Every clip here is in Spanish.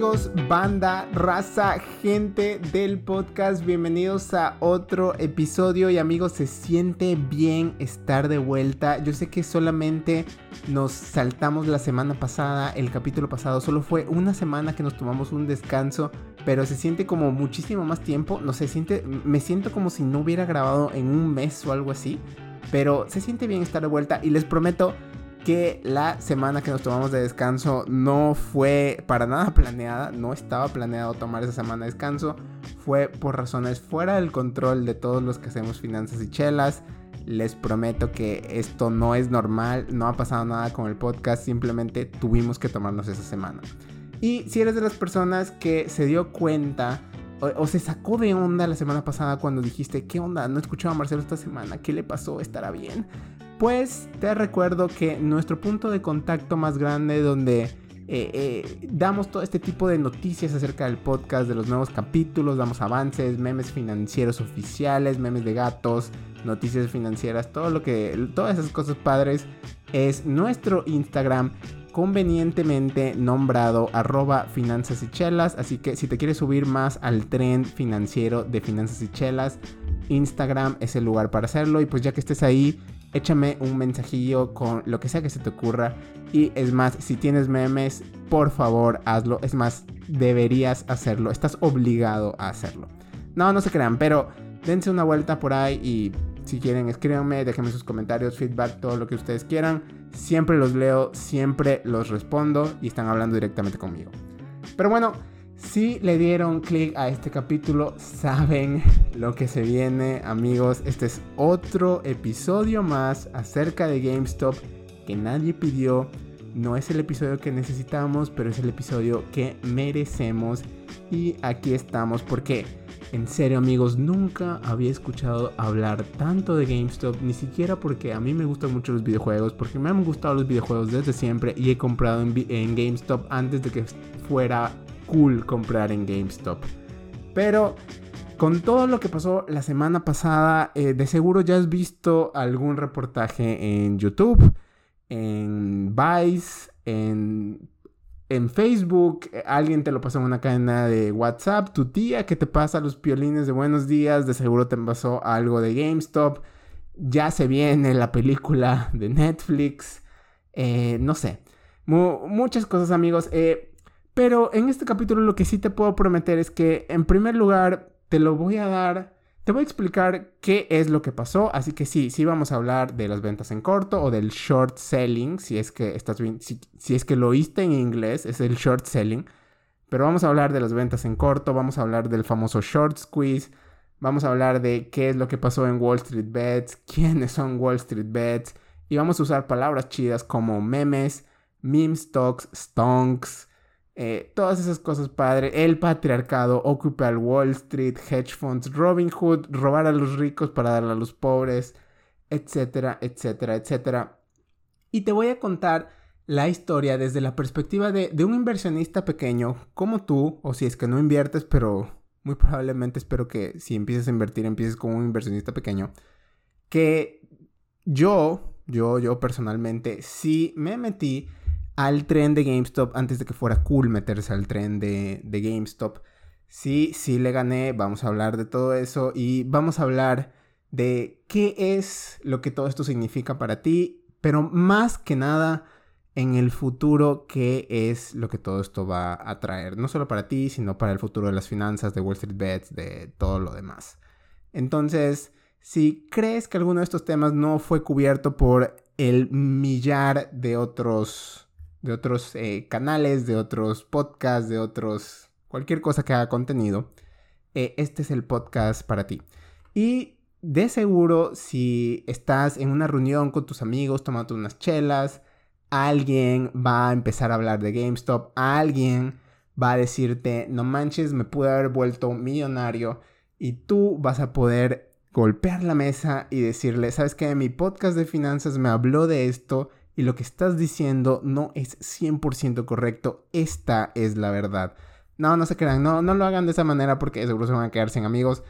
amigos, banda, raza, gente del podcast? Bienvenidos a otro episodio y amigos, se siente bien estar de vuelta. Yo sé que solamente nos saltamos la semana pasada, el capítulo pasado, solo fue una semana que nos tomamos un descanso, pero se siente como muchísimo más tiempo. No se siente, me siento como si no hubiera grabado en un mes o algo así, pero se siente bien estar de vuelta y les prometo que la semana que nos tomamos de descanso no fue para nada planeada, no estaba planeado tomar esa semana de descanso, fue por razones fuera del control de todos los que hacemos finanzas y chelas. Les prometo que esto no es normal, no ha pasado nada con el podcast, simplemente tuvimos que tomarnos esa semana. Y si eres de las personas que se dio cuenta o, se sacó de onda la semana pasada cuando dijiste, ¿qué onda? No escuchaba a Marcelo esta semana, ¿qué le pasó? ¿Estará bien? Pues te recuerdo que nuestro punto de contacto más grande donde eh, eh, damos todo este tipo de noticias acerca del podcast, de los nuevos capítulos, damos avances, memes financieros oficiales, memes de gatos, noticias financieras, todo lo que, todas esas cosas padres es nuestro Instagram convenientemente nombrado arroba finanzas y chelas. Así que si te quieres subir más al tren financiero de finanzas y chelas, Instagram es el lugar para hacerlo. Y pues ya que estés ahí, échame un mensajillo con lo que sea que se te ocurra. Y es más, si tienes memes, por favor hazlo. Es más, deberías hacerlo. Estás obligado a hacerlo. No, no se crean, pero dense una vuelta por ahí y si quieren escríbanme, déjenme sus comentarios, feedback, todo lo que ustedes quieran. Siempre los leo, siempre los respondo y están hablando directamente conmigo. Pero bueno, si le dieron clic a este capítulo, saben lo que se viene, amigos. Este es otro episodio más acerca de GameStop que nadie pidió. No es el episodio que necesitamos, pero es el episodio que merecemos. Y aquí estamos porque, en serio amigos, nunca había escuchado hablar tanto de GameStop, ni siquiera porque a mí me gustan mucho los videojuegos, porque me han gustado los videojuegos desde siempre y he comprado en, en GameStop antes de que fuera cool comprar en GameStop. Pero con todo lo que pasó la semana pasada, eh, de seguro ya has visto algún reportaje en YouTube, en Vice, en, en Facebook, eh, alguien te lo pasó en una cadena de WhatsApp, tu tía que te pasa los piolines de buenos días, de seguro te pasó algo de GameStop, ya se viene la película de Netflix, eh, no sé, muchas cosas amigos. Pero en este capítulo lo que sí te puedo prometer es que en primer lugar te lo voy a dar, te voy a explicar qué es lo que pasó, así que sí, sí vamos a hablar de las ventas en corto o del short selling, si es que estás bien, si, es que lo oíste en inglés, es el short selling. Pero vamos a hablar de las ventas en corto, vamos a hablar del famoso short squeeze, vamos a hablar de qué es lo que pasó en Wall Street Bets, quiénes son Wall Street Bets, y vamos a usar palabras chidas como memes, meme stocks, stonks, eh, todas esas cosas padre. El patriarcado, Occupy Wall Street, hedge funds, Robin Hood, robar a los ricos para darle a los pobres, etcétera, etcétera, etcétera. Y te voy a contar la historia desde la perspectiva de, de un inversionista pequeño como tú, o si es que no inviertes, pero muy probablemente espero que si empiezas a invertir, empieces como un inversionista pequeño. Que yo, yo, yo personalmente, sí me metí al tren de GameStop antes de que fuera cool meterse al tren de, GameStop. Sí, sí le gané, vamos a hablar de todo eso y vamos a hablar de qué es lo que todo esto significa para ti, pero más que nada en el futuro qué es lo que todo esto va a traer, no solo para ti, sino para el futuro de las finanzas, de Wall Street Bets, de todo lo demás. Entonces, si crees que alguno de estos temas no fue cubierto por el millar de otros de otros eh, canales, de otros podcasts, de otros... cualquier cosa que haga contenido, eh, este es el podcast para ti. Y de seguro, si estás en una reunión con tus amigos tomando unas chelas, alguien va a empezar a hablar de GameStop, alguien va a decirte, no manches, me pude haber vuelto millonario y tú vas a poder golpear la mesa y decirle, ¿sabes qué? Mi podcast de finanzas me habló de esto y lo que estás diciendo no es 100% correcto, esta es la verdad. No, no se crean, no, no lo hagan de esa manera porque seguro se van a quedar sin amigos,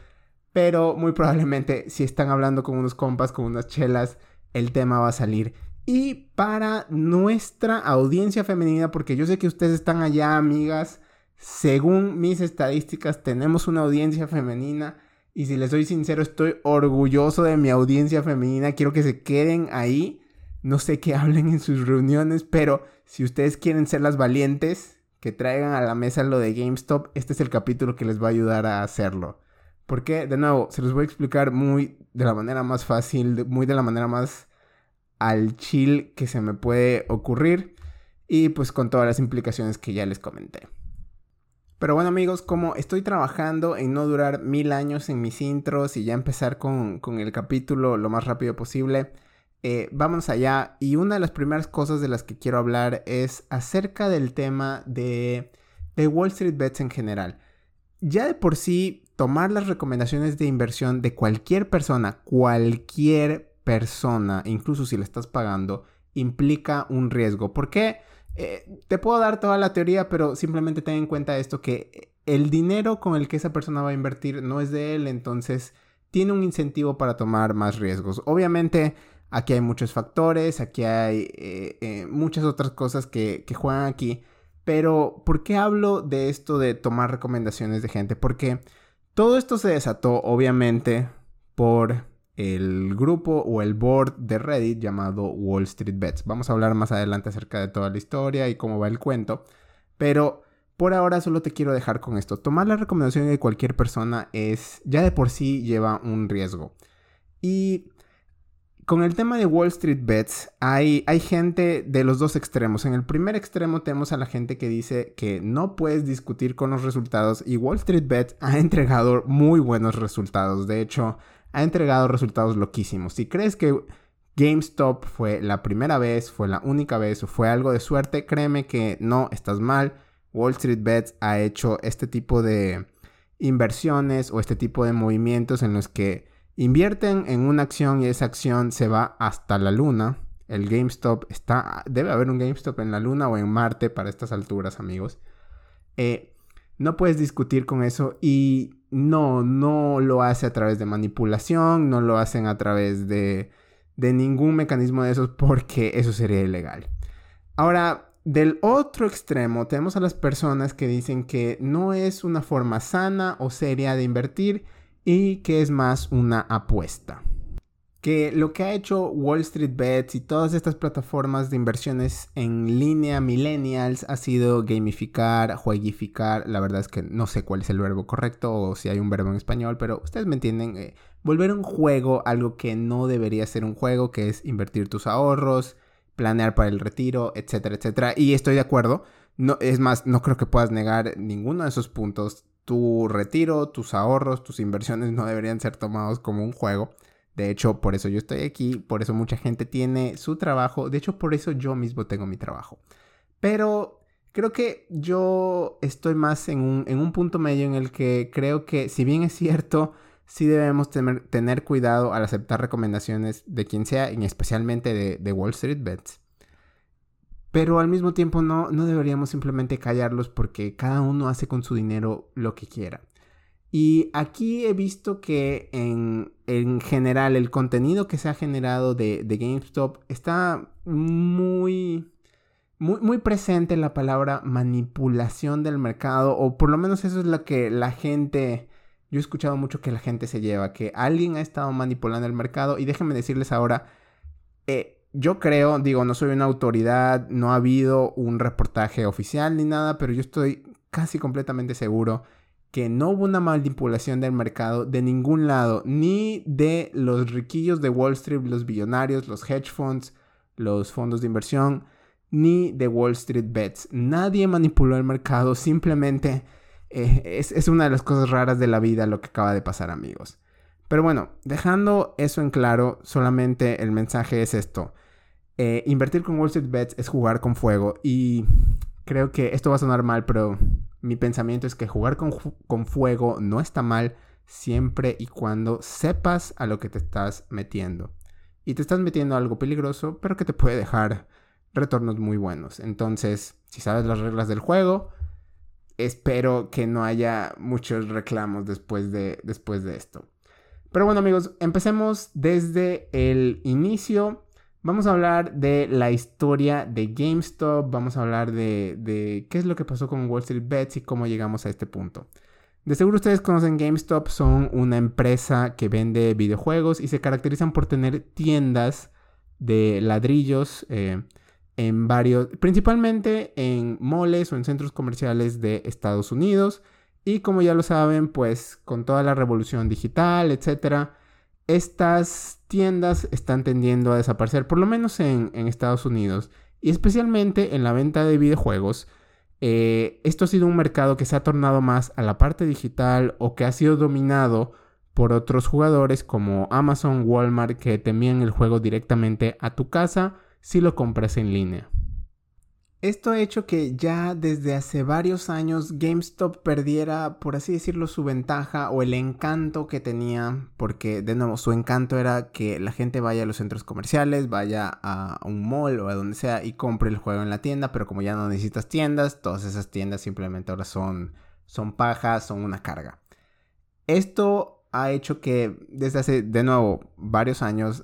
pero muy probablemente si están hablando con unos compas, con unas chelas, el tema va a salir. Y para nuestra audiencia femenina, porque yo sé que ustedes están allá, amigas, según mis estadísticas, tenemos una audiencia femenina. Y si les soy sincero, estoy orgulloso de mi audiencia femenina. Quiero que se queden ahí. No sé qué hablen en sus reuniones, pero si ustedes quieren ser las valientes, que traigan a la mesa lo de GameStop, este es el capítulo que les va a ayudar a hacerlo. Porque, de nuevo, se los voy a explicar muy de la manera más fácil, muy de la manera más al chill que se me puede ocurrir. Y pues con todas las implicaciones que ya les comenté. Pero bueno amigos, como estoy trabajando en no durar mil años en mis intros y ya empezar con, con el capítulo lo más rápido posible, eh, vamos allá. Y una de las primeras cosas de las que quiero hablar es acerca del tema de, de Wall Street Bets en general. Ya de por sí, tomar las recomendaciones de inversión de cualquier persona, cualquier persona, incluso si le estás pagando, implica un riesgo. ¿Por qué? Eh, te puedo dar toda la teoría, pero simplemente ten en cuenta esto, que el dinero con el que esa persona va a invertir no es de él, entonces tiene un incentivo para tomar más riesgos. Obviamente Aquí hay muchos factores, aquí hay eh, eh, muchas otras cosas que, que, juegan aquí. Pero, ¿por qué hablo de esto de tomar recomendaciones de gente? Porque todo esto se desató, obviamente, por el grupo o el board de Reddit llamado Wall Street Bets. Vamos a hablar más adelante acerca de toda la historia y cómo va el cuento. Pero por ahora solo te quiero dejar con esto. Tomar la recomendación de cualquier persona es, ya de por sí lleva un riesgo. Y con el tema de Wall Street Bets, hay, hay, gente de los dos extremos. En el primer extremo tenemos a la gente que dice que no puedes discutir con los resultados y Wall Street Bets ha entregado muy buenos resultados. De hecho, ha entregado resultados loquísimos. Si crees que GameStop fue la primera vez, fue la única vez o fue algo de suerte, créeme que no, estás mal. Wall Street Bets ha hecho este tipo de inversiones o este tipo de movimientos en los que Invierten en una acción y esa acción se va hasta la luna. El GameStop está. Debe haber un GameStop en la luna o en Marte para estas alturas, amigos. Eh, no puedes discutir con eso y no, no lo hace a través de manipulación, no lo hacen a través de, de ningún mecanismo de esos porque eso sería ilegal. Ahora, del otro extremo tenemos a las personas que dicen que no es una forma sana o seria de invertir y que es más una apuesta. Que lo que ha hecho Wall Street Bets y todas estas plataformas de inversiones en línea millennials ha sido gamificar, jueguificar. La verdad es que no sé cuál es el verbo correcto o si hay un verbo en español, pero ustedes me entienden. Eh, volver un juego algo que no debería ser un juego, que es invertir tus ahorros, planear para el retiro, etcétera, etcétera. Y estoy de acuerdo. No, es más, no creo que puedas negar ninguno de esos puntos tu retiro, tus ahorros, tus inversiones no deberían ser tomados como un juego. De hecho, por eso yo estoy aquí, por eso mucha gente tiene su trabajo, de hecho por eso yo mismo tengo mi trabajo. Pero creo que yo estoy más en un, punto medio en el que creo que si bien es cierto, sí debemos tener, cuidado al aceptar recomendaciones de quien sea, y especialmente de, de Wall Street Bets. Pero al mismo tiempo no, no deberíamos simplemente callarlos porque cada uno hace con su dinero lo que quiera. Y aquí he visto que en, en general el contenido que se ha generado de, de GameStop está muy, muy, muy, presente la palabra manipulación del mercado, o por lo menos eso es lo que la gente, yo he escuchado mucho que la gente se lleva, que alguien ha estado manipulando el mercado, y déjenme decirles ahora, eh, yo creo, digo, no soy una autoridad, no ha habido un reportaje oficial ni nada, pero yo estoy casi completamente seguro que no hubo una manipulación del mercado de ningún lado, ni de los riquillos de Wall Street, los billonarios, los hedge funds, los fondos de inversión, ni de Wall Street Bets. Nadie manipuló el mercado, simplemente eh, es, es una de las cosas raras de la vida lo que acaba de pasar amigos. Pero bueno, dejando eso en claro, solamente el mensaje es esto. Eh, invertir con Wall Street Bets es jugar con fuego y creo que esto va a sonar mal, pero mi pensamiento es que jugar con, con fuego no está mal siempre y cuando sepas a lo que te estás metiendo. Y te estás metiendo a algo peligroso, pero que te puede dejar retornos muy buenos. Entonces, si sabes las reglas del juego, espero que no haya muchos reclamos después de, después de esto. Pero bueno amigos, empecemos desde el inicio. Vamos a hablar de la historia de GameStop, vamos a hablar de, qué es lo que pasó con Wall Street Bets y cómo llegamos a este punto. De seguro ustedes conocen GameStop, son una empresa que vende videojuegos y se caracterizan por tener tiendas de ladrillos eh, en varios, principalmente en moles o en centros comerciales de Estados Unidos. Y como ya lo saben, pues con toda la revolución digital, etcétera, estas tiendas están tendiendo a desaparecer, por lo menos en, Estados Unidos, y especialmente en la venta de videojuegos. Eh, esto ha sido un mercado que se ha tornado más a la parte digital o que ha sido dominado por otros jugadores como Amazon, Walmart, que te envían el juego directamente a tu casa si lo compras en línea. Esto ha hecho que ya desde hace varios años GameStop perdiera, por así decirlo, su ventaja o el encanto que tenía, porque de nuevo su encanto era que la gente vaya a los centros comerciales, vaya a un mall o a donde sea y compre el juego en la tienda, pero como ya no necesitas tiendas, todas esas tiendas simplemente ahora son, son pajas, son una carga. Esto ha hecho que desde hace, de nuevo, varios años,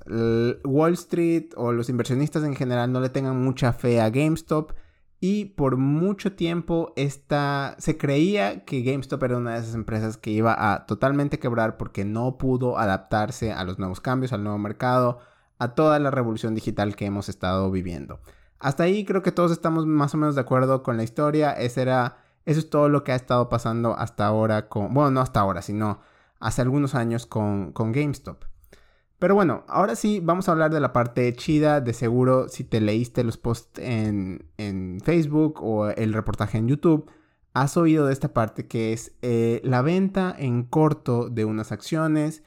Wall Street o los inversionistas en general no le tengan mucha fe a GameStop y por mucho tiempo esta, se creía que GameStop era una de esas empresas que iba a totalmente quebrar porque no pudo adaptarse a los nuevos cambios, al nuevo mercado, a toda la revolución digital que hemos estado viviendo. Hasta ahí creo que todos estamos más o menos de acuerdo con la historia. era, eso es todo lo que ha estado pasando hasta ahora con, bueno, no hasta ahora, sino hace algunos años con GameStop. Pero bueno, ahora sí vamos a hablar de la parte chida. De seguro, si te leíste los posts en, Facebook o el reportaje en YouTube, has oído de esta parte que es eh, la venta en corto de unas acciones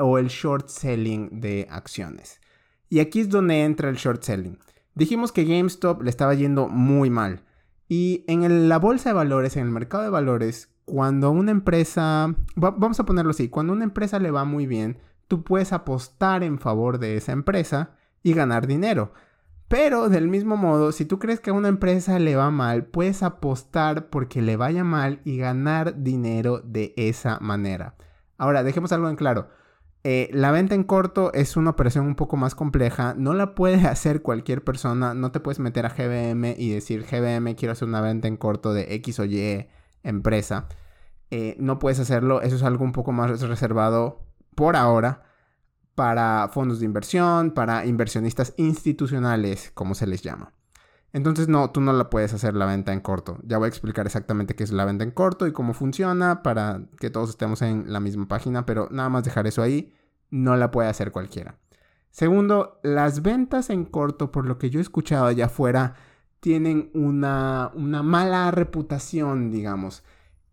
o el short selling de acciones. Y aquí es donde entra el short selling. Dijimos que GameStop le estaba yendo muy mal. Y en la bolsa de valores, en el mercado de valores, cuando una empresa, vamos a ponerlo así, cuando una empresa le va muy bien, tú puedes apostar en favor de esa empresa y ganar dinero. Pero del mismo modo, si tú crees que a una empresa le va mal, puedes apostar porque le vaya mal y ganar dinero de esa manera. Ahora, dejemos algo en claro. Eh, la venta en corto es una operación un poco más compleja. No la puede hacer cualquier persona. No te puedes meter a GBM y decir, GBM, quiero hacer una venta en corto de X o Y empresa. Eh, no puedes hacerlo. Eso es algo un poco más reservado por ahora para fondos de inversión, para inversionistas institucionales, como se les llama. Entonces no, tú no la puedes hacer la venta en corto. Ya voy a explicar exactamente qué es la venta en corto y cómo funciona para que todos estemos en la misma página, pero nada más dejar eso ahí, no la puede hacer cualquiera. Segundo, las ventas en corto, por lo que yo he escuchado allá afuera, tienen una, una mala reputación, digamos.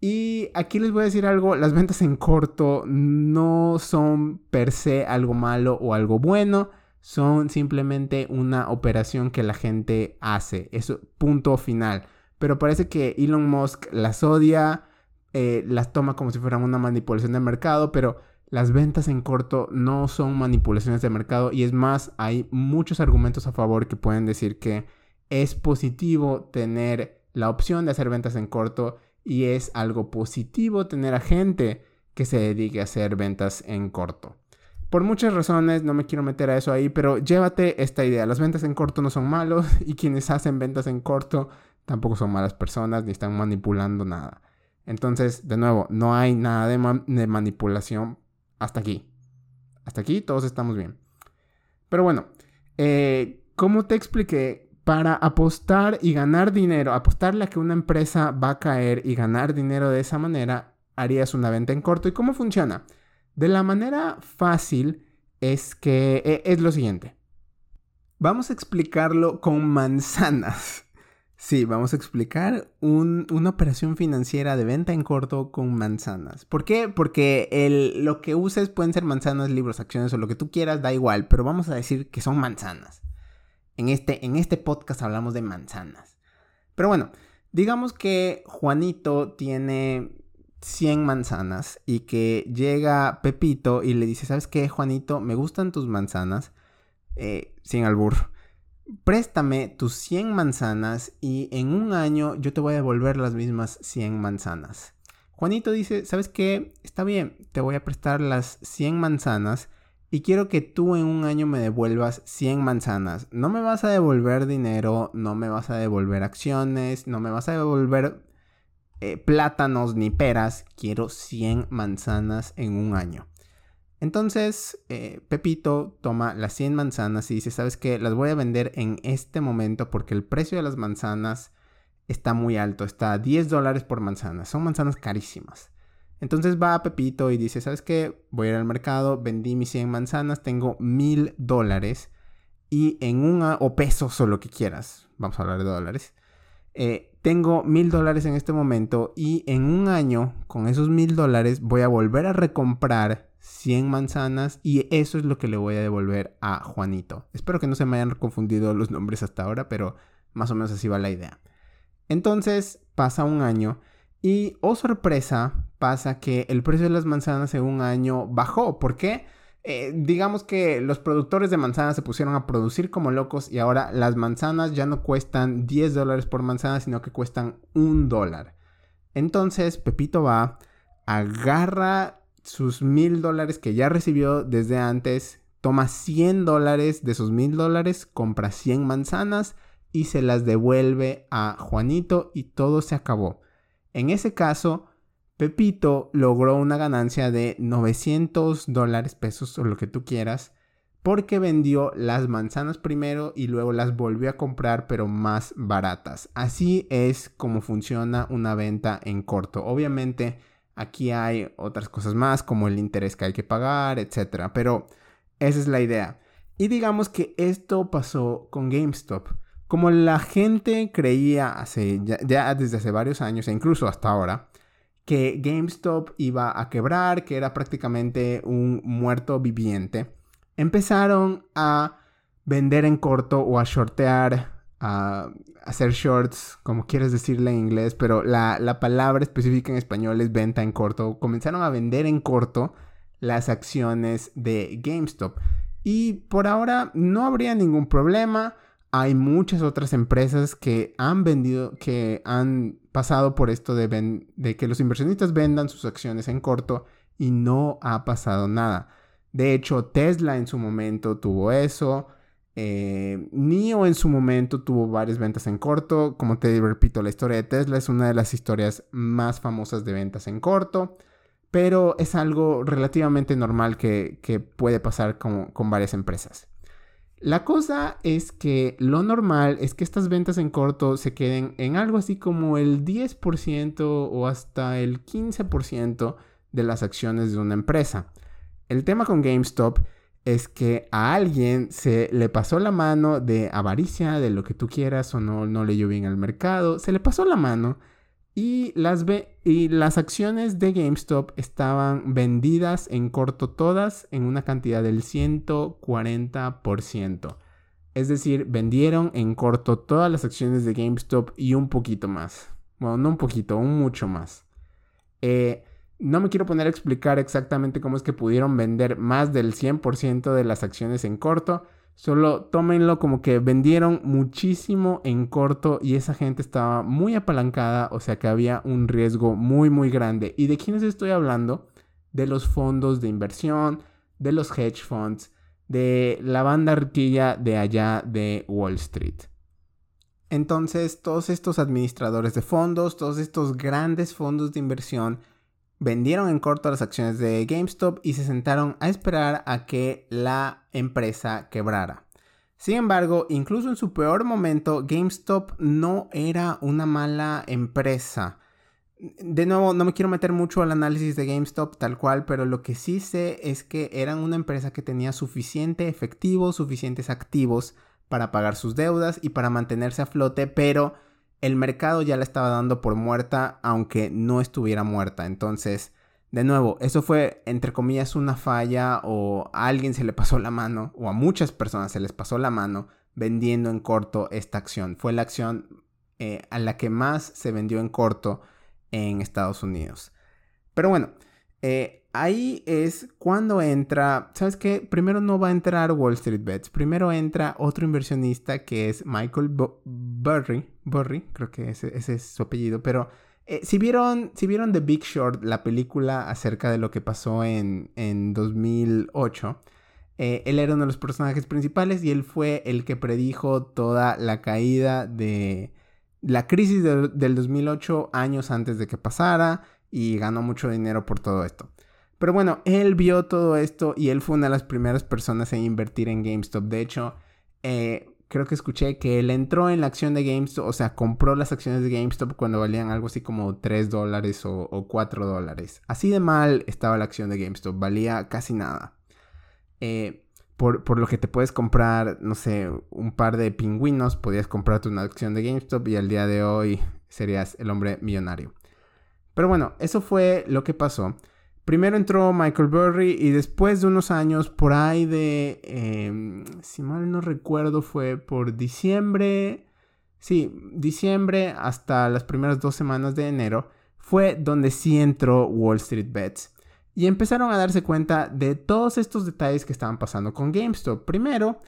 Y aquí les voy a decir algo, las ventas en corto no son per se algo malo o algo bueno, son simplemente una operación que la gente hace, eso punto final. Pero parece que Elon Musk las odia, eh, las toma como si fueran una manipulación de mercado, pero las ventas en corto no son manipulaciones de mercado y es más, hay muchos argumentos a favor que pueden decir que es positivo tener la opción de hacer ventas en corto y es algo positivo tener a gente que se dedique a hacer ventas en corto. Por muchas razones, no me quiero meter a eso ahí, pero llévate esta idea. Las ventas en corto no son malos y quienes hacen ventas en corto tampoco son malas personas ni están manipulando nada. Entonces, de nuevo, no hay nada de, manipulación hasta aquí. Hasta aquí todos estamos bien. Pero bueno, eh, como te expliqué, para apostar y ganar dinero, apostarle a que una empresa va a caer y ganar dinero de esa manera, harías una venta en corto. ¿Y cómo funciona? De la manera fácil es que e, es lo siguiente. Vamos a explicarlo con manzanas. Sí, vamos a explicar una operación financiera de venta en corto con manzanas. ¿Por qué? Porque el, lo que uses pueden ser manzanas, libros, acciones o lo que tú quieras, da igual, pero vamos a decir que son manzanas. En este, en este podcast hablamos de manzanas. Pero bueno, digamos que Juanito tiene 100 manzanas y que llega Pepito y le dice, ¿sabes qué, Juanito? Me gustan tus manzanas. Eh, sin albur. Préstame tus 100 manzanas y en un año yo te voy a devolver las mismas 100 manzanas. Juanito dice, ¿sabes qué? Está bien, te voy a prestar las 100 manzanas y quiero que tú en un año me devuelvas 100 manzanas. No me vas a devolver dinero, no me vas a devolver acciones, no me vas a devolver eh, plátanos ni peras. Quiero 100 manzanas en un año. Entonces, eh, Pepito toma las 100 manzanas y dice, ¿sabes qué? Las voy a vender en este momento porque el precio de las manzanas está muy alto, está a 10 dólares por manzana. Son manzanas carísimas. Entonces va Pepito y dice, ¿sabes qué? Voy a ir al mercado, vendí mis 100 manzanas, tengo mil dólares y en un... o pesos o lo que quieras, vamos a hablar de dólares. Eh, tengo mil dólares en este momento y en un año con esos mil dólares voy a volver a recomprar 100 manzanas y eso es lo que le voy a devolver a Juanito. Espero que no se me hayan confundido los nombres hasta ahora, pero más o menos así va la idea. Entonces pasa un año y, oh sorpresa, pasa que el precio de las manzanas en un año bajó. ¿Por qué? Eh, digamos que los productores de manzanas se pusieron a producir como locos y ahora las manzanas ya no cuestan 10 dólares por manzana, sino que cuestan un dólar. Entonces Pepito va, agarra sus mil dólares que ya recibió desde antes, toma 100 dólares de sus mil dólares, compra 100 manzanas y se las devuelve a Juanito y todo se acabó. En ese caso, Pepito logró una ganancia de 900 dólares pesos o lo que tú quieras porque vendió las manzanas primero y luego las volvió a comprar pero más baratas. Así es como funciona una venta en corto. Obviamente aquí hay otras cosas más como el interés que hay que pagar, etc. Pero esa es la idea. Y digamos que esto pasó con GameStop. Como la gente creía hace, ya, desde hace varios años e incluso hasta ahora, que GameStop iba a quebrar, que era prácticamente un muerto viviente, empezaron a vender en corto o a shortear, a hacer shorts, como quieres decirle en inglés, pero la, la palabra específica en español es venta en corto. Comenzaron a vender en corto las acciones de GameStop. Y por ahora no habría ningún problema hay muchas otras empresas que han vendido, que han pasado por esto de, que los inversionistas vendan sus acciones en corto y no ha pasado nada. De hecho, Tesla en su momento tuvo eso. Eh, NIO en su momento tuvo varias ventas en corto. Como te repito, la historia de Tesla es una de las historias más famosas de ventas en corto. Pero es algo relativamente normal que, puede pasar con varias empresas. La cosa es que lo normal es que estas ventas en corto se queden en algo así como el 10% o hasta el 15% de las acciones de una empresa. El tema con GameStop es que a alguien se le pasó la mano de avaricia, de lo que tú quieras o no, no leyó bien al mercado, se le pasó la mano y las, y las acciones de GameStop estaban vendidas en corto todas en una cantidad del 140%. Es decir, vendieron en corto todas las acciones de GameStop y un poquito más. Bueno, no un poquito, un mucho más. Eh, no me quiero poner a explicar exactamente cómo es que pudieron vender más del 100% de las acciones en corto Solo tómenlo como que vendieron muchísimo en corto y esa gente estaba muy apalancada, o sea que había un riesgo muy muy grande. ¿Y de quiénes estoy hablando? De los fondos de inversión, de los hedge funds, de la banda riquilla de allá de Wall Street. Entonces, todos estos administradores de fondos, todos estos grandes fondos de inversión, vendieron en corto las acciones de GameStop y se sentaron a esperar a que la empresa quebrara. Sin embargo, incluso en su peor momento, GameStop no era una mala empresa. De nuevo, no me quiero meter mucho al análisis de GameStop tal cual, pero lo que sí sé es que eran una empresa que tenía suficiente efectivo, suficientes activos para pagar sus deudas y para mantenerse a flote, pero el mercado ya la estaba dando por muerta, aunque no estuviera muerta. Entonces, de nuevo, eso fue, entre comillas, una falla o a alguien se le pasó la mano, o a muchas personas se les pasó la mano vendiendo en corto esta acción. Fue la acción eh, a la que más se vendió en corto en Estados Unidos. Pero bueno, eh, ahí es cuando entra, ¿sabes qué? Primero no va a entrar Wall Street Bets, primero entra otro inversionista que es Michael Burry, Burry, creo que ese, es su apellido, pero eh, si, vieron, si vieron The Big Short, la película acerca de lo que pasó en, en 2008, Eh, él era uno de los personajes principales y él fue el que predijo toda la caída de la crisis del 2008 años antes de que pasara y ganó mucho dinero por todo esto. Pero bueno, él vio todo esto y él fue una de las primeras personas en invertir en GameStop. De hecho, eh, creo que escuché que él entró en la acción de GameStop, o sea, compró las acciones de GameStop cuando valían algo así como 3 dólares o, o 4 dólares. Así de mal estaba la acción de GameStop, valía casi nada. Eh, por, por, lo que te puedes comprar, no sé, un par de pingüinos, podías comprarte una acción de GameStop y al día de hoy serías el hombre millonario. Pero bueno, eso fue lo que pasó. Primero entró Michael Burry y después de unos años, por ahí de, em, si mal no recuerdo, fue por diciembre, sí, diciembre hasta las primeras dos semanas de enero, fue donde sí entró Wall Street Bets. Y empezaron a darse cuenta de todos estos detalles que estaban pasando con GameStop. Primero,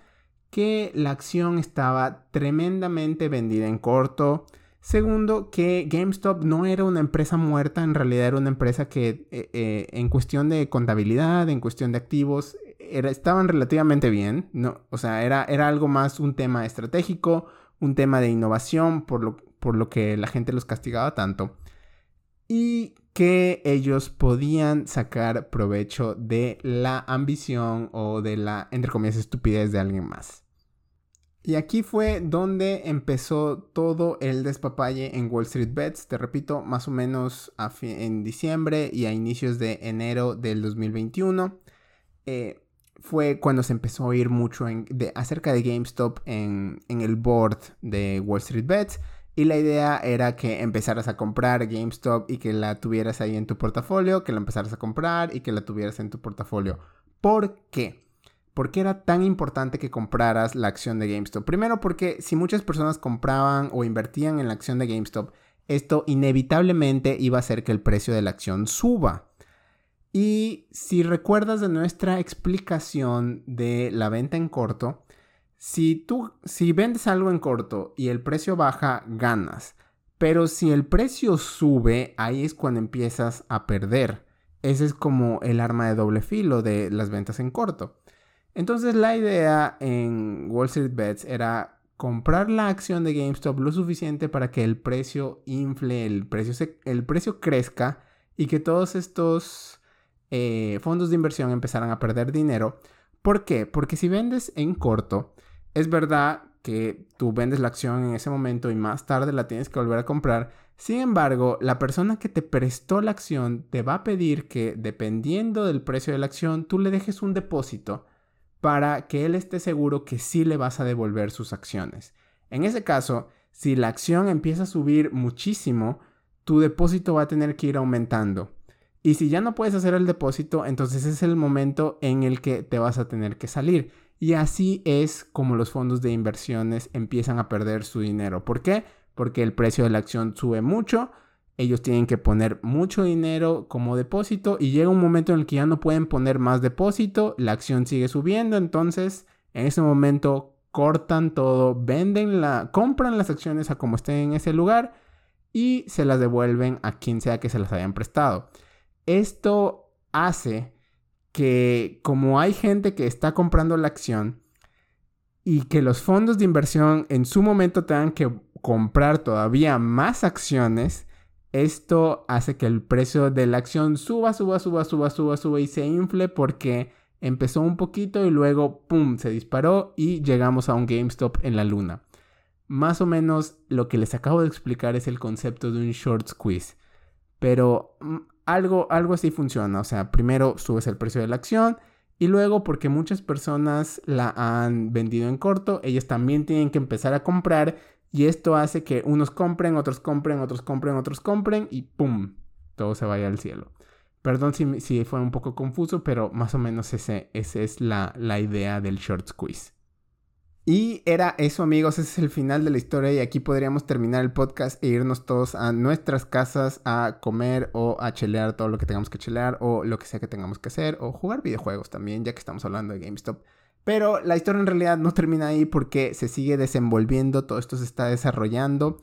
que la acción estaba tremendamente vendida en corto. Segundo, que GameStop no era una empresa muerta, en realidad era una empresa que eh, eh, en cuestión de contabilidad, en cuestión de activos, estaban relativamente bien, ¿no? O sea, era, era algo más un tema estratégico, un tema de innovación, por lo, por lo que la gente los castigaba tanto. Y que ellos podían sacar provecho de la ambición o de la, entre comillas, estupidez de alguien más. Y aquí fue donde empezó todo el despapalle en Wall Street Bets, te repito, más o menos en diciembre y a inicios de enero del 2021. Eh, fue cuando se empezó a oír mucho acerca de GameStop en, en, el board de Wall Street Bets. Y la idea era que empezaras a comprar GameStop y que la tuvieras ahí en tu portafolio, que la empezaras a comprar y que la tuvieras en tu portafolio. ¿Por qué? ¿Por qué era tan importante que compraras la acción de GameStop? Primero porque si muchas personas compraban o invertían en la acción de GameStop, esto inevitablemente iba a hacer que el precio de la acción suba. Y si recuerdas de nuestra explicación de la venta en corto, si tú si vendes algo en corto y el precio baja, ganas. Pero si el precio sube, ahí es cuando empiezas a perder. Ese es como el arma de doble filo de las ventas en corto. Entonces la idea en Wall Street Bets era comprar la acción de GameStop lo suficiente para que el precio infle, el precio, el precio crezca y que todos estos eh, fondos de inversión empezaran a perder dinero. ¿Por qué? Porque si vendes en corto, es verdad que tú vendes la acción en ese momento y más tarde la tienes que volver a comprar. Sin embargo, la persona que te prestó la acción te va a pedir que dependiendo del precio de la acción, tú le dejes un depósito para que él esté seguro que sí le vas a devolver sus acciones. En ese caso, si la acción empieza a subir muchísimo, tu depósito va a tener que ir aumentando. Y si ya no puedes hacer el depósito, entonces es el momento en el que te vas a tener que salir. Y así es como los fondos de inversiones empiezan a perder su dinero. ¿Por qué? Porque el precio de la acción sube mucho, ellos tienen que poner mucho dinero como depósito y llega un momento en el que ya no pueden poner más depósito, la acción sigue subiendo, entonces en ese momento cortan todo, venden la, compran las acciones a como estén en ese lugar y se las devuelven a quien sea que se las hayan prestado. Esto hace que como hay gente que está comprando la acción y que los fondos de inversión en su momento tengan que comprar todavía más acciones, esto hace que el precio de la acción suba, suba, suba, suba, suba, suba y se infle porque empezó un poquito y luego, ¡pum!, se disparó y llegamos a un GameStop en la luna. Más o menos lo que les acabo de explicar es el concepto de un short squeeze. Pero mm, algo, algo así funciona. O sea, primero subes el precio de la acción y luego porque muchas personas la han vendido en corto, ellas también tienen que empezar a comprar y esto hace que unos compren, otros compren, otros compren, otros compren y ¡pum! Todo se vaya al cielo. Perdón si, fue un poco confuso, pero más o menos esa es la, la idea del short squeeze. Y era eso amigos, ese es el final de la historia y aquí podríamos terminar el podcast e irnos todos a nuestras casas a comer o a chelear todo lo que tengamos que chelear o lo que sea que tengamos que hacer o jugar videojuegos también, ya que estamos hablando de GameStop. Pero la historia en realidad no termina ahí porque se sigue desenvolviendo, todo esto se está desarrollando.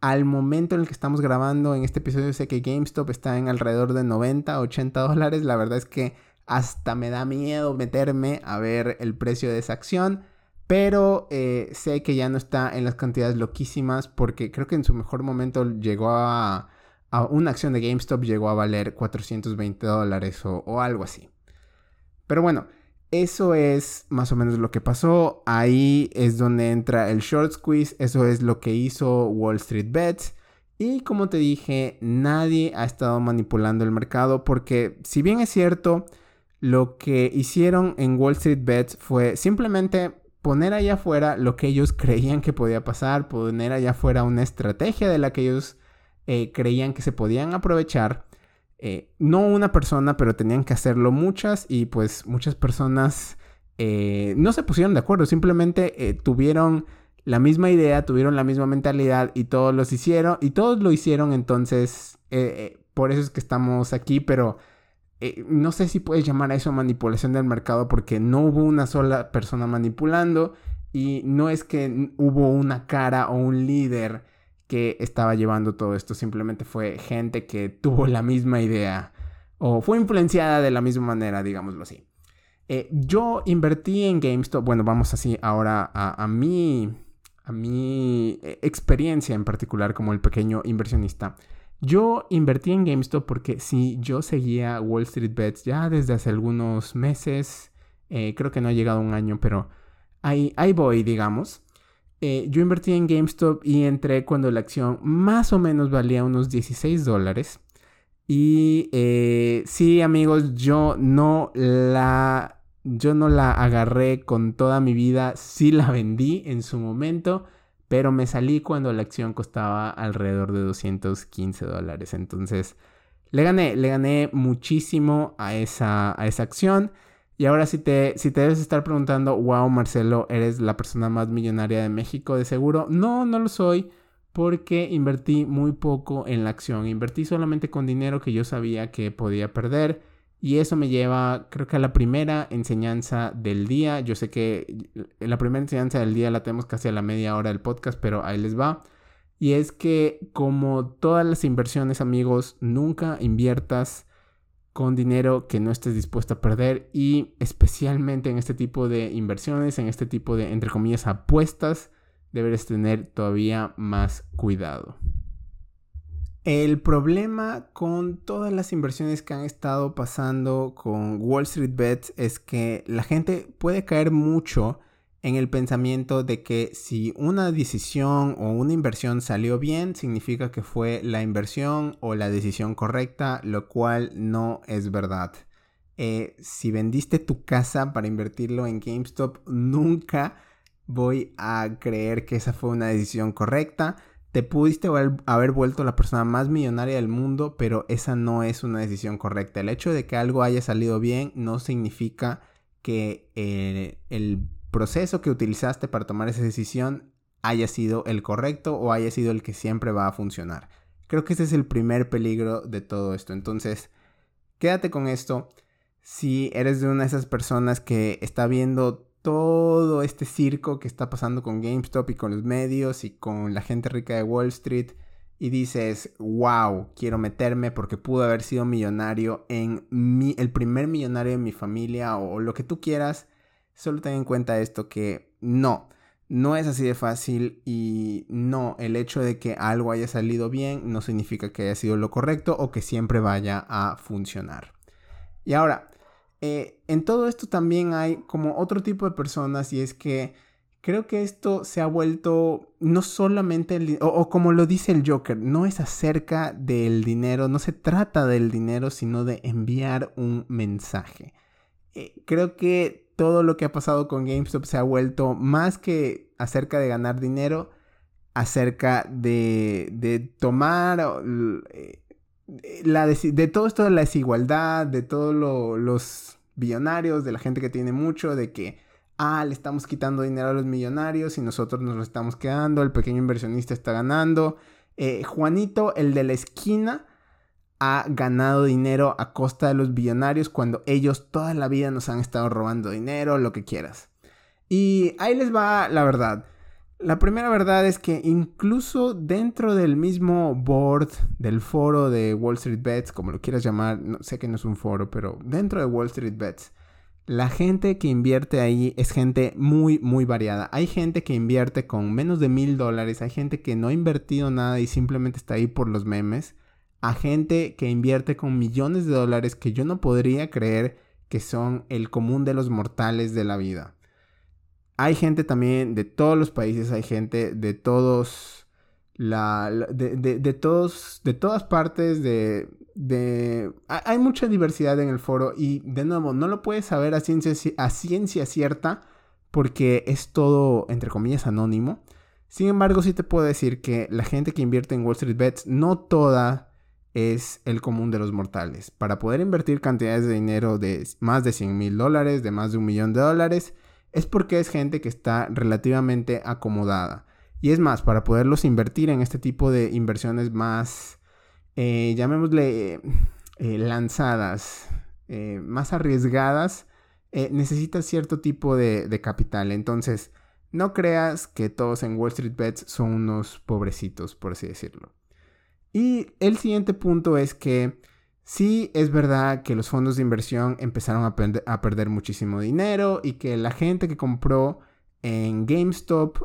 Al momento en el que estamos grabando en este episodio sé que GameStop está en alrededor de 90, 80 dólares. La verdad es que hasta me da miedo meterme a ver el precio de esa acción. Pero eh, sé que ya no está en las cantidades loquísimas porque creo que en su mejor momento llegó a, a una acción de GameStop llegó a valer 420 dólares o, o algo así. Pero bueno, eso es más o menos lo que pasó. Ahí es donde entra el short squeeze. Eso es lo que hizo Wall Street Bets. Y como te dije, nadie ha estado manipulando el mercado porque si bien es cierto, lo que hicieron en Wall Street Bets fue simplemente poner allá afuera lo que ellos creían que podía pasar, poner allá afuera una estrategia de la que ellos eh, creían que se podían aprovechar eh, no una persona, pero tenían que hacerlo muchas y pues muchas personas eh, no se pusieron de acuerdo, simplemente eh, tuvieron la misma idea, tuvieron la misma mentalidad y todos los hicieron y todos lo hicieron, entonces por eso es que estamos aquí, pero no sé si puedes llamar a eso manipulación del mercado porque no hubo una sola persona manipulando y no es que hubo una cara o un líder que estaba llevando todo esto, simplemente fue gente que tuvo la misma idea o fue influenciada de la misma manera, digámoslo así. Eh, yo invertí en GameStop, bueno, vamos así ahora a, mi, a mi eh, experiencia en particular como el pequeño inversionista. Yo invertí en GameStop porque si yo seguía Wall Street Bets ya desde hace algunos meses, eh, creo que no ha llegado un año, pero ahí, ahí voy, digamos. Eh, yo invertí en GameStop y entré cuando la acción más o menos valía unos 16 dólares. Y eh, sí, amigos, yo no la. Yo no la agarré con toda mi vida. Sí la vendí en su momento. Pero me salí cuando la acción costaba alrededor de 215 dólares. Entonces, le gané, le gané muchísimo a esa, a esa acción. Y ahora si te, si te debes estar preguntando, wow, Marcelo, eres la persona más millonaria de México, de seguro. No, no lo soy porque invertí muy poco en la acción. Invertí solamente con dinero que yo sabía que podía perder. Y eso me lleva, creo que a la primera enseñanza del día. Yo sé que la primera enseñanza del día la tenemos casi a la media hora del podcast, pero ahí les va. Y es que como todas las inversiones, amigos, nunca inviertas con dinero que no estés dispuesto a perder y especialmente en este tipo de inversiones, en este tipo de, entre comillas, apuestas, deberes tener todavía más cuidado. El problema con todas las inversiones que han estado pasando con Wall Street Bets es que la gente puede caer mucho en el pensamiento de que si una decisión o una inversión salió bien, significa que fue la inversión o la decisión correcta, lo cual no es verdad. Eh, si vendiste tu casa para invertirlo en GameStop, nunca voy a creer que esa fue una decisión correcta. Te pudiste haber vuelto la persona más millonaria del mundo, pero esa no es una decisión correcta. El hecho de que algo haya salido bien no significa que eh, el proceso que utilizaste para tomar esa decisión haya sido el correcto o haya sido el que siempre va a funcionar. Creo que ese es el primer peligro de todo esto. Entonces, quédate con esto. Si eres de una de esas personas que está viendo todo este circo que está pasando con GameStop y con los medios y con la gente rica de Wall Street y dices, wow, quiero meterme porque pudo haber sido millonario en mi, el primer millonario de mi familia o lo que tú quieras, Solo ten en cuenta esto que no, no es así de fácil y no, el hecho de que algo haya salido bien no significa que haya sido lo correcto o que siempre vaya a funcionar. Y ahora, eh, en todo esto también hay como otro tipo de personas y es que creo que esto se ha vuelto no solamente, o, o, como lo dice el Joker, no es acerca del dinero, no se trata del dinero, sino de enviar un mensaje. Eh, creo que todo lo que ha pasado con GameStop se ha vuelto más que acerca de ganar dinero, acerca de, de tomar la de todo esto de la desigualdad, de todos los billonarios, de la gente que tiene mucho, de que, ah, le estamos quitando dinero a los millonarios y nosotros nos lo estamos quedando, el pequeño inversionista está ganando. Eh, Juanito, el de la esquina, ha ganado dinero a costa de los billonarios cuando ellos toda la vida nos han estado robando dinero, lo que quieras. Y ahí les va la verdad. La primera verdad es que incluso dentro del mismo board del foro de Wall Street Bets, como lo quieras llamar, no sé que no es un foro, pero dentro de Wall Street Bets, la gente que invierte ahí es gente muy, muy variada. Hay gente que invierte con menos de mil dólares, hay gente que no ha invertido nada y simplemente está ahí por los memes, a gente que invierte con millones de dólares que yo no podría creer que son el común de los mortales de la vida hay gente también de todos los países, hay gente de todos, la, de, todos, de todas partes, de, de, hay mucha diversidad en el foro y de nuevo, no lo puedes saber a ciencia, a ciencia cierta porque es todo, entre comillas, anónimo. Sin embargo, sí te puedo decir que la gente que invierte en Wall Street Bets, no toda es el común de los mortales. Para poder invertir cantidades de dinero de más de 100 mil dólares, de más de un millón de dólares, es porque es gente que está relativamente acomodada. Y es más, para poderlos invertir en este tipo de inversiones más, eh, llamémosle, eh, lanzadas, eh, más arriesgadas, necesitas cierto tipo de, de capital. Entonces, no creas que todos en Wall Street Bets son unos pobrecitos, por así decirlo. Y el siguiente punto es que Sí, es verdad que los fondos de inversión empezaron a, perder muchísimo dinero y que la gente que compró en GameStop,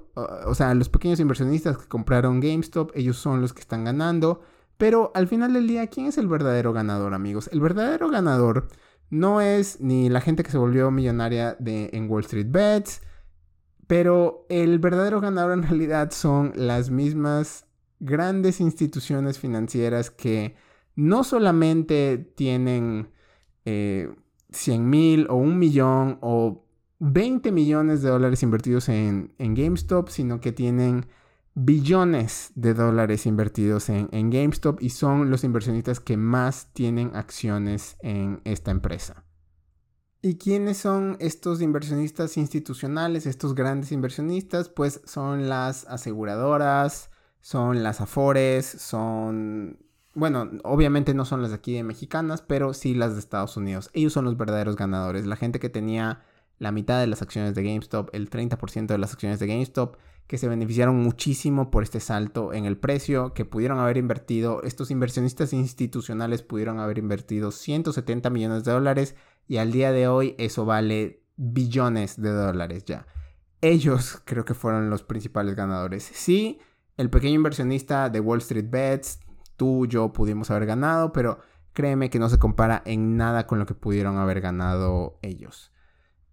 o sea, los pequeños inversionistas que compraron GameStop, ellos son los que están ganando. Pero al final del día, ¿quién es el verdadero ganador, amigos? El verdadero ganador no es ni la gente que se volvió millonaria de, en Wall Street Bets, pero el verdadero ganador en realidad son las mismas grandes instituciones financieras que no solamente tienen 100 eh, mil o un millón o 20 millones de dólares invertidos en, GameStop, sino que tienen billones de dólares invertidos en, en, GameStop y son los inversionistas que más tienen acciones en esta empresa. ¿Y quiénes son estos inversionistas institucionales, estos grandes inversionistas? Pues son las aseguradoras, son las afores, son bueno, obviamente no son las de aquí de mexicanas, pero sí las de Estados Unidos. Ellos son los verdaderos ganadores. La gente que tenía la mitad de las acciones de GameStop, el 30% de las acciones de GameStop, que se beneficiaron muchísimo por este salto en el precio, que pudieron haber invertido, estos inversionistas institucionales pudieron haber invertido 170 millones de dólares y al día de hoy eso vale billones de dólares ya. Ellos creo que fueron los principales ganadores. Sí, el pequeño inversionista de Wall Street Bets tú, yo pudimos haber ganado, pero créeme que no se compara en nada con lo que pudieron haber ganado ellos.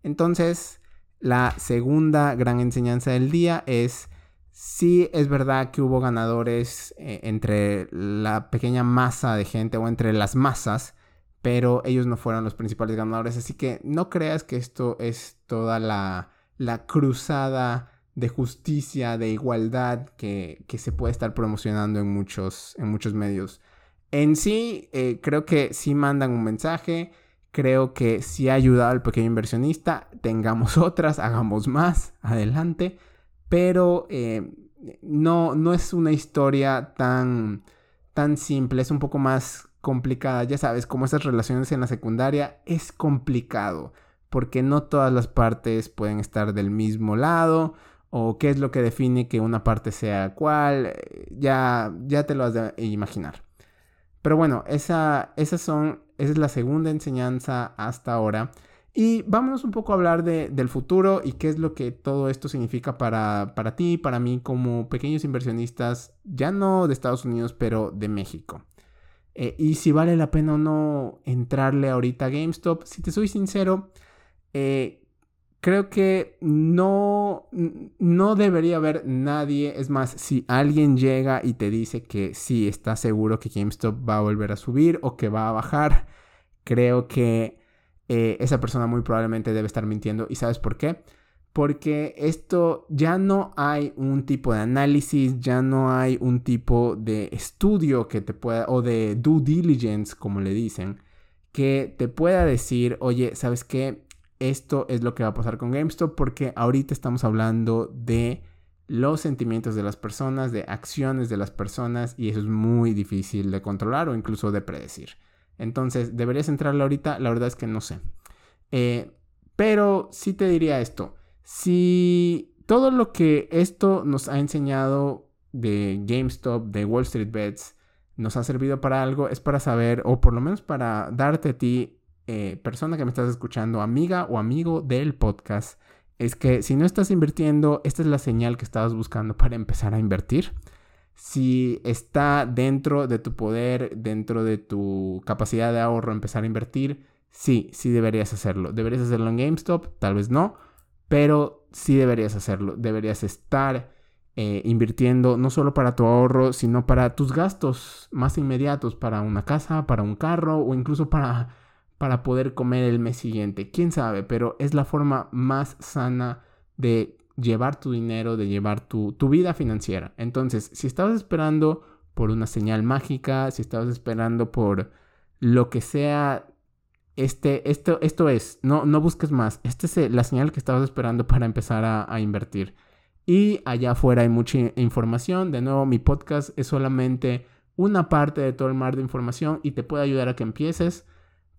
Entonces, la segunda gran enseñanza del día es, sí es verdad que hubo ganadores eh, entre la pequeña masa de gente o entre las masas, pero ellos no fueron los principales ganadores, así que no creas que esto es toda la, la cruzada de justicia, de igualdad que, se puede estar promocionando en muchos, en muchos medios. En sí, eh, creo que sí mandan un mensaje, creo que sí ha ayudado al pequeño inversionista, tengamos otras, hagamos más, adelante, pero eh, no, no es una historia tan, tan simple, es un poco más complicada, ya sabes, como esas relaciones en la secundaria, es complicado, porque no todas las partes pueden estar del mismo lado, o qué es lo que define que una parte sea cuál, eh, ya, ya te lo has de imaginar. Pero bueno, esa, esas son, esa es la segunda enseñanza hasta ahora. Y vámonos un poco a hablar del futuro y qué es lo que todo esto significa para, para ti, para mí, como pequeños inversionistas, ya no de Estados Unidos, pero de México. Eh, y si vale la pena o no entrarle ahorita a GameStop, si te soy sincero, eh, creo que no, no debería haber nadie. Es más, si alguien llega y te dice que sí, está seguro que GameStop va a volver a subir o que va a bajar, creo que eh, esa persona muy probablemente debe estar mintiendo. ¿Y sabes por qué? Porque esto ya no hay un tipo de análisis, ya no hay un tipo de estudio que te pueda, o de due diligence, como le dicen, que te pueda decir, oye, ¿sabes qué? Esto es lo que va a pasar con GameStop porque ahorita estamos hablando de los sentimientos de las personas, de acciones de las personas y eso es muy difícil de controlar o incluso de predecir. Entonces, ¿deberías entrarle ahorita? La verdad es que no sé. Eh, pero sí te diría esto. Si todo lo que esto nos ha enseñado de GameStop, de Wall Street Bets, nos ha servido para algo, es para saber, o por lo menos para darte a ti, eh, persona que me estás escuchando, amiga o amigo del podcast, es que si no estás invirtiendo, esta es la señal que estabas buscando para empezar a invertir. Si está dentro de tu poder, dentro de tu capacidad de ahorro empezar a invertir, sí, sí deberías hacerlo. Deberías hacerlo en GameStop, tal vez no, pero sí deberías hacerlo. Deberías estar eh, invirtiendo no solo para tu ahorro, sino para tus gastos más inmediatos, para una casa, para un carro o incluso para, para poder comer el mes siguiente. Quién sabe, pero es la forma más sana de llevar tu dinero, de llevar tu, tu vida financiera. Entonces, si estabas esperando por una señal mágica, si estabas esperando por lo que sea este, esto, esto es, no, no busques más. Esta es la señal que estabas esperando para empezar a, invertir. Y allá afuera hay mucha información. De nuevo, mi podcast es solamente una parte de todo el mar de información y te puede ayudar a que empieces.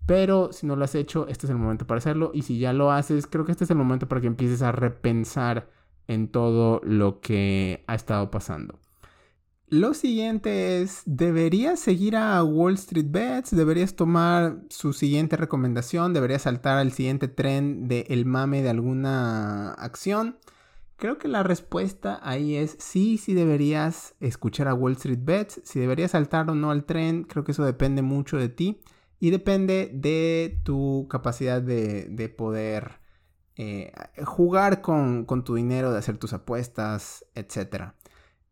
Pero si no lo has hecho, este es el momento para hacerlo. Y si ya lo haces, creo que este es el momento para que empieces a repensar en todo lo que ha estado pasando. Lo siguiente es, ¿deberías seguir a Wall Street Bets? ¿Deberías tomar su siguiente recomendación? ¿Deberías saltar al siguiente tren del mame de alguna acción? Creo que la respuesta ahí es sí, sí deberías escuchar a Wall Street Bets. Si deberías saltar o no al tren, creo que eso depende mucho de ti y depende de tu capacidad de, poder eh, jugar con, con tu dinero, de hacer tus apuestas, etcétera.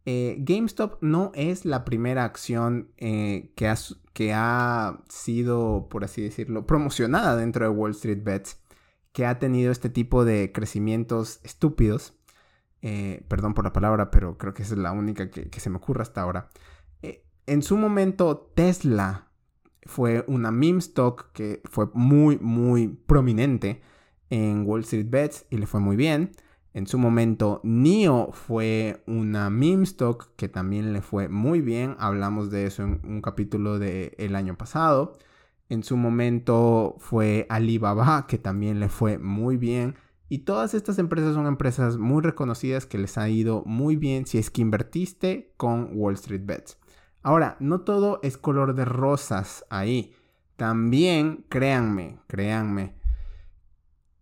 Eh, GameStop no es la primera acción eh, que, ha, que, ha, sido, por así decirlo, promocionada dentro de Wall Street Bets, que ha tenido este tipo de crecimientos estúpidos. Perdón por la palabra, pero creo que esa es la única que, que se me ocurre hasta ahora. en su momento, Tesla fue una meme stock que fue muy, muy prominente en Wall Street Bets y le fue muy bien. En su momento, NIO fue una meme stock que también le fue muy bien. Hablamos de eso en un capítulo del año pasado. En su momento fue Alibaba, que también le fue muy bien. Y todas estas empresas son empresas muy reconocidas que les ha ido muy bien si es que invertiste con Wall Street Bets. Ahora, no todo es color de rosas ahí. También, créanme, créanme,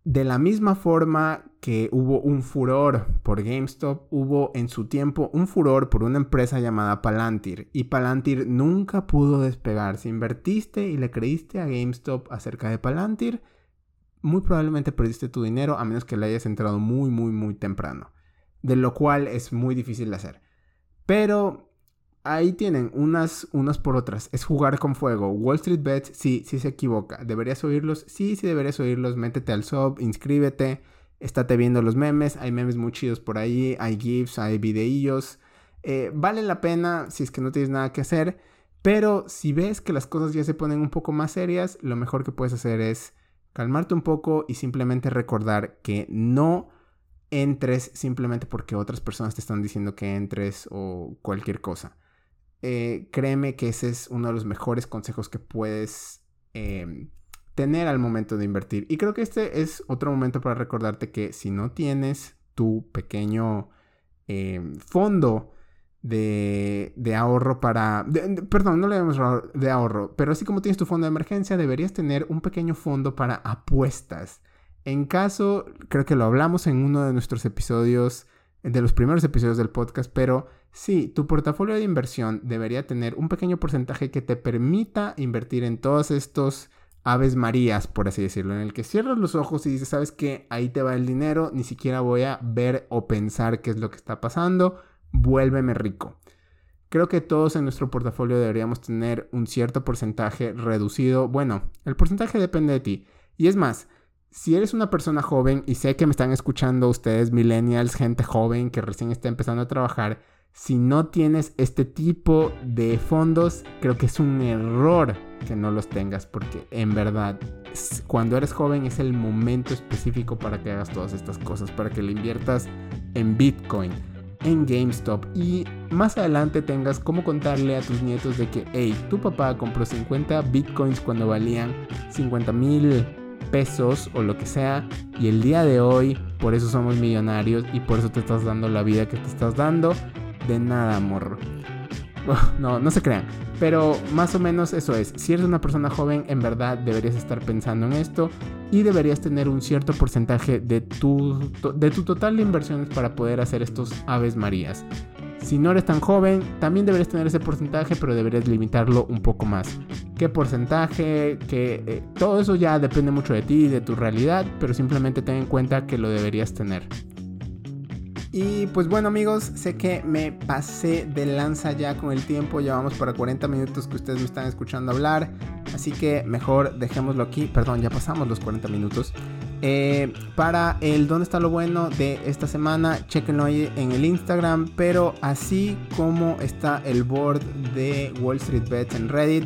de la misma forma que hubo un furor por GameStop, hubo en su tiempo un furor por una empresa llamada Palantir. Y Palantir nunca pudo despegar. Si invertiste y le creíste a GameStop acerca de Palantir, muy probablemente perdiste tu dinero a menos que le hayas entrado muy, muy, muy temprano. De lo cual es muy difícil de hacer. Pero ahí tienen unas, unas por otras. Es jugar con fuego. Wall Street Bets, sí, sí se equivoca. ¿Deberías oírlos? Sí, sí deberías oírlos. Métete al sub, inscríbete, estate viendo los memes. Hay memes muy chidos por ahí, hay GIFs, hay videillos. Eh, vale la pena si es que no tienes nada que hacer. Pero si ves que las cosas ya se ponen un poco más serias, lo mejor que puedes hacer es calmarte un poco y simplemente recordar que no entres simplemente porque otras personas te están diciendo que entres o cualquier cosa. Eh, créeme que ese es uno de los mejores consejos que puedes em, tener al momento de invertir. Y creo que este es otro momento para recordarte que si no tienes tu pequeño em, fondo de, ahorro para... perdón, no le llamamos de ahorro, pero así como tienes tu fondo de emergencia, deberías tener un pequeño fondo para apuestas. En caso, creo que lo hablamos en uno de nuestros episodios, de los primeros episodios del podcast, pero Sí, tu portafolio de inversión debería tener un pequeño porcentaje que te permita invertir en todos estos aves marías, por así decirlo, en el que cierras los ojos y dices, sabes que ahí te va el dinero, ni siquiera voy a ver o pensar qué es lo que está pasando, vuélveme rico. Creo que todos en nuestro portafolio deberíamos tener un cierto porcentaje reducido. Bueno, el porcentaje depende de ti. Y es más, si eres una persona joven, y sé que me están escuchando ustedes, millennials, gente joven que recién está empezando a trabajar, si no tienes este tipo de fondos, creo que es un error que no los tengas porque en verdad cuando eres joven es el momento específico para que hagas todas estas cosas, para que le inviertas en Bitcoin, en GameStop y más adelante tengas cómo contarle a tus nietos de que, hey, tu papá compró 50 Bitcoins cuando valían 50 mil pesos o lo que sea. Y el día de hoy, por eso somos millonarios y por eso te estás dando la vida que te estás dando. De nada, amor. No, no se crean. Pero más o menos eso es. Si eres una persona joven, en verdad deberías estar pensando en esto y deberías tener un cierto porcentaje de tu, de tu total de inversiones para poder hacer estos aves marías. Si no eres tan joven, también deberías tener ese porcentaje, pero deberías limitarlo un poco más. ¿Qué porcentaje? Que eh, todo eso ya depende mucho de ti y de tu realidad, pero simplemente ten en cuenta que lo deberías tener. Y pues bueno amigos, sé que me pasé de lanza ya con el tiempo, ya vamos para 40 minutos que ustedes me están escuchando hablar, así que mejor dejémoslo aquí, perdón, ya pasamos los 40 minutos. Eh, para el dónde está lo bueno de esta semana, chequenlo ahí en el Instagram, pero así como está el board de Wall Street Bets en Reddit,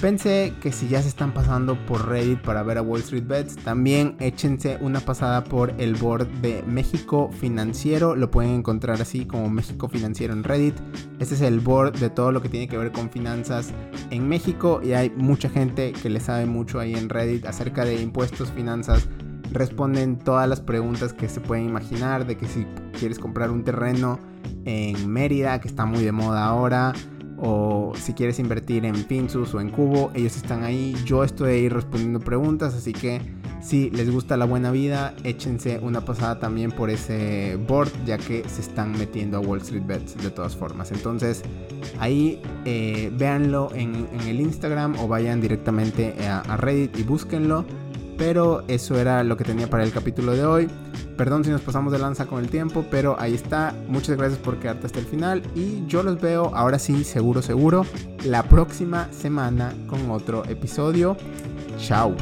Pensé que si ya se están pasando por Reddit para ver a Wall Street Bets, también échense una pasada por el board de México Financiero. Lo pueden encontrar así como México Financiero en Reddit. Este es el board de todo lo que tiene que ver con finanzas en México y hay mucha gente que le sabe mucho ahí en Reddit acerca de impuestos, finanzas. Responden todas las preguntas que se pueden imaginar de que si quieres comprar un terreno en Mérida, que está muy de moda ahora o si quieres invertir en Finsus o en Cubo, ellos están ahí. Yo estoy ahí respondiendo preguntas, así que si les gusta la buena vida, échense una pasada también por ese board, ya que se están metiendo a Wall Street Bets de todas formas. Entonces, ahí eh, véanlo en, el Instagram o vayan directamente a Reddit y búsquenlo. Pero eso era lo que tenía para el capítulo de hoy. Perdón si nos pasamos de lanza con el tiempo, pero ahí está. Muchas gracias por quedarte hasta el final y yo los veo ahora sí, seguro, seguro, la próxima semana con otro episodio. Chao.